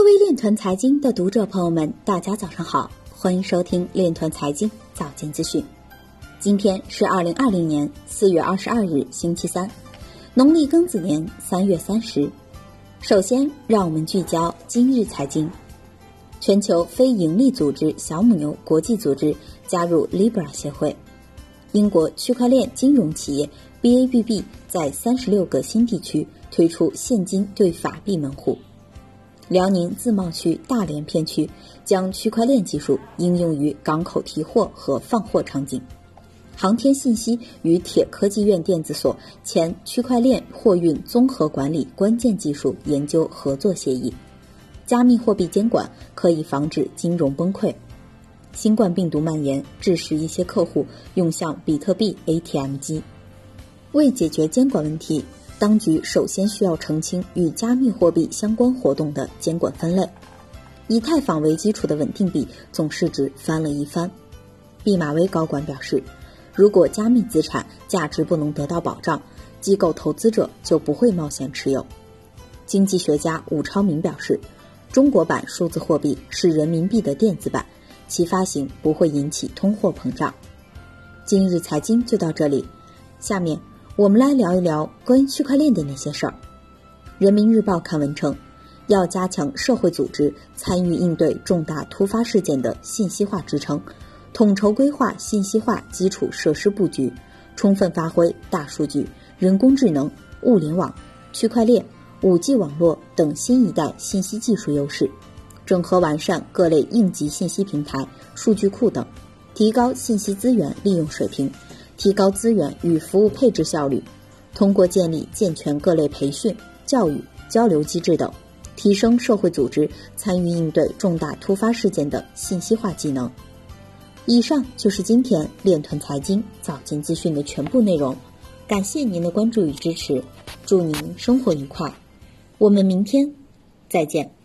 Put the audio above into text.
各位链团财经的读者朋友们，大家早上好，欢迎收听链团财经早间资讯。今天是二零二零年四月二十二日，星期三，农历庚子年三月三十。首先，让我们聚焦今日财经。全球非盈利组织小母牛国际组织加入 Libra 协会。英国区块链金融企业 BABB 在三十六个新地区推出现金兑法币门户。辽宁自贸区大连片区将区块链技术应用于港口提货和放货场景。航天信息与铁科技院电子所签区块链货运综合管理关键技术研究合作协议。加密货币监管可以防止金融崩溃。新冠病毒蔓延致使一些客户用向比特币 ATM 机。为解决监管问题。当局首先需要澄清与加密货币相关活动的监管分类。以太坊为基础的稳定币总市值翻了一番。毕马威高管表示，如果加密资产价值不能得到保障，机构投资者就不会冒险持有。经济学家武超明表示，中国版数字货币是人民币的电子版，其发行不会引起通货膨胀。今日财经就到这里，下面。我们来聊一聊关于区块链的那些事儿。人民日报刊文称，要加强社会组织参与应对重大突发事件的信息化支撑，统筹规划信息化基础设施布局，充分发挥大数据、人工智能、物联网、区块链、五 G 网络等新一代信息技术优势，整合完善各类应急信息平台、数据库等，提高信息资源利用水平。提高资源与服务配置效率，通过建立健全各类培训、教育、交流机制等，提升社会组织参与应对重大突发事件的信息化技能。以上就是今天链团财经早间资讯的全部内容，感谢您的关注与支持，祝您生活愉快，我们明天再见。